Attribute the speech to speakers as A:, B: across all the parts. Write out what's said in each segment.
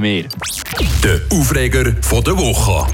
A: Mehr.
B: Der Aufreger der Woche.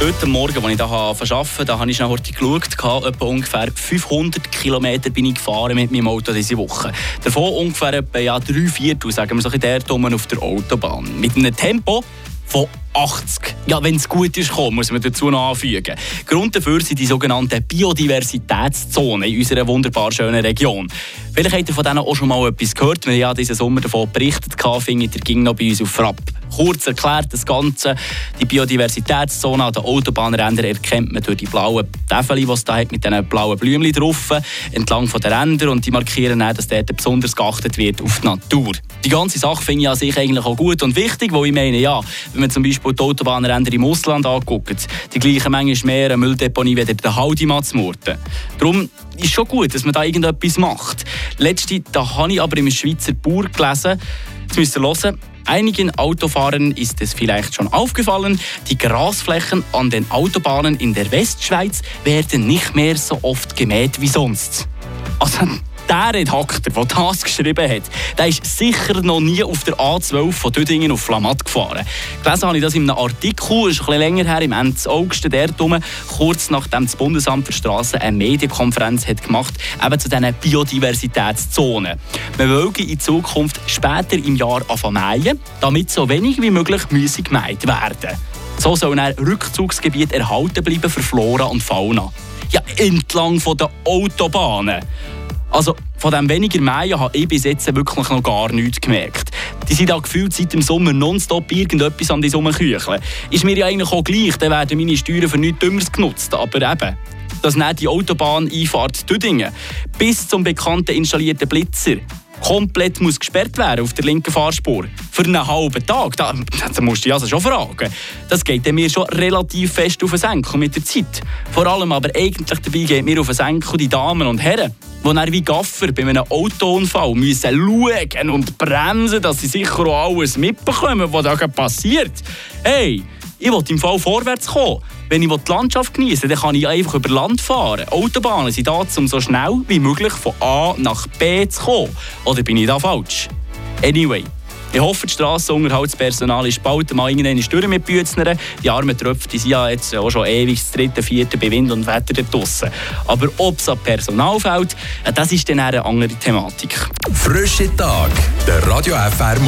A: Heute Morgen, als ich hier arbeite, da habe ich schnell heute geschaut, etwa ungefähr 500 Kilometer bin ich gefahren mit meinem Auto diese Woche. Davon ungefähr etwa ja, drei Viertel, sagen wir so, in der auf der Autobahn. Mit einem Tempo von 80. Ja, wenn es gut ist, kommen, muss man dazu noch anfügen. Grund dafür sind die sogenannten Biodiversitätszonen in unserer wunderbar schönen Region. Vielleicht habt ihr von denen auch schon mal etwas gehört. Wir haben ja diesen Sommer davon berichtet, findet ihr ging noch bei uns auf Frapp. Kurz erklärt das Ganze. Die Biodiversitätszone an den Autobahnrändern erkennt man durch die blauen Täfel, die es da hat, mit diesen blauen Blümchen drauf, entlang der Ränder. Und die markieren auch, dass dort besonders geachtet wird auf die Natur. Die ganze Sache finde ich an sich eigentlich auch gut und wichtig, weil ich meine, ja, wenn man zum Beispiel die Autobahnränder im Ausland anguckt, die gleichen Menge mehr eine Mülldeponie wie der Haldimatz Murten. Darum ist schon gut, dass man da irgendetwas macht. Letzte, da habe ich aber im Schweizer Bauer gelesen, jetzt müsst ihr hören, Einigen Autofahrern ist es vielleicht schon aufgefallen, die Grasflächen an den Autobahnen in der Westschweiz werden nicht mehr so oft gemäht wie sonst. Also, der Redakteur, der das geschrieben hat, der ist sicher noch nie auf der A12 von Dödingen auf Flamatt gefahren. Gelesen habe ich das in einem Artikel, ist ein bisschen länger her, im Ende August, der Dumme, kurz nachdem das Bundesamt für Straßen eine Medienkonferenz hat gemacht eben zu diesen Biodiversitätszonen. Man will in Zukunft später im Jahr anfangen damit so wenig wie möglich Müsse gemeint werden. So sollen Rückzugsgebiete erhalten bleiben für Flora und Fauna. Ja, entlang den Autobahnen. Also von dem weniger Mähen habe ich bis jetzt wirklich noch gar nichts gemerkt. Die sind da gefühlt seit dem Sommer nonstop irgendetwas an die Sommerkücheln. Ist mir ja eigentlich auch gleich, dann werden meine Steuern für nichts Dümmeres genutzt. Aber eben, dass nicht die Autobahneinfahrt Düdingen bis zum bekannten installierten Blitzer komplett muss gesperrt werden auf der linken Fahrspur. Für einen halben Tag. Da, da musst du dich also schon fragen. Das geht mir schon relativ fest auf den Senkel mit der Zeit. Vor allem aber eigentlich dabei geht mir auf den Senkel die Damen und Herren, die dann wie Gaffer bei einem Autounfall müssen schauen und bremsen, dass sie sicher auch alles mitbekommen, was da passiert. Hey, ich will im Fall vorwärts kommen. Wenn ich die Landschaft genieße, dann kann ich einfach über Land fahren. Autobahnen sind da, um so schnell wie möglich von A nach B zu kommen. Oder bin ich da falsch? Anyway. Ich hoffe, das Strassenunterhaltspersonal ist bald mal irgendeine Stürme mit Bützner. Die armen Tröpfe die sind ja jetzt auch schon ewig das dritte, vierte bei Wind und Wetter draussen. Aber ob es an Personal fällt, das ist dann eine andere Thematik.
B: Frische Tag, der Radio FR